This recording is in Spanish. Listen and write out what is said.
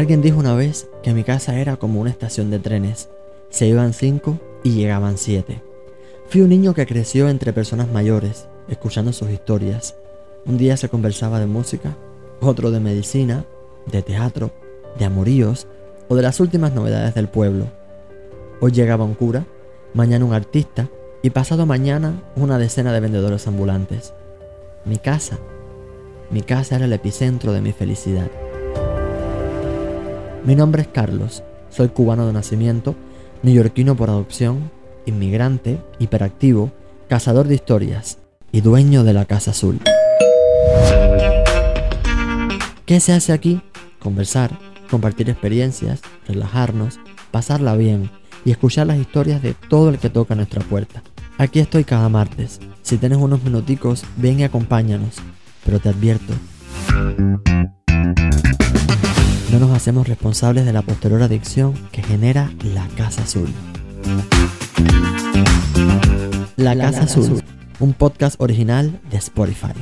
Alguien dijo una vez que mi casa era como una estación de trenes. Se iban cinco y llegaban siete. Fui un niño que creció entre personas mayores, escuchando sus historias. Un día se conversaba de música, otro de medicina, de teatro, de amoríos o de las últimas novedades del pueblo. Hoy llegaba un cura, mañana un artista y pasado mañana una decena de vendedores ambulantes. Mi casa, mi casa era el epicentro de mi felicidad. Mi nombre es Carlos, soy cubano de nacimiento, neoyorquino por adopción, inmigrante, hiperactivo, cazador de historias y dueño de la Casa Azul. ¿Qué se hace aquí? Conversar, compartir experiencias, relajarnos, pasarla bien y escuchar las historias de todo el que toca nuestra puerta. Aquí estoy cada martes. Si tienes unos minuticos, ven y acompáñanos. Pero te advierto, no nos hacemos responsables de la posterior adicción que genera la Casa Azul. La Casa Azul, un podcast original de Spotify.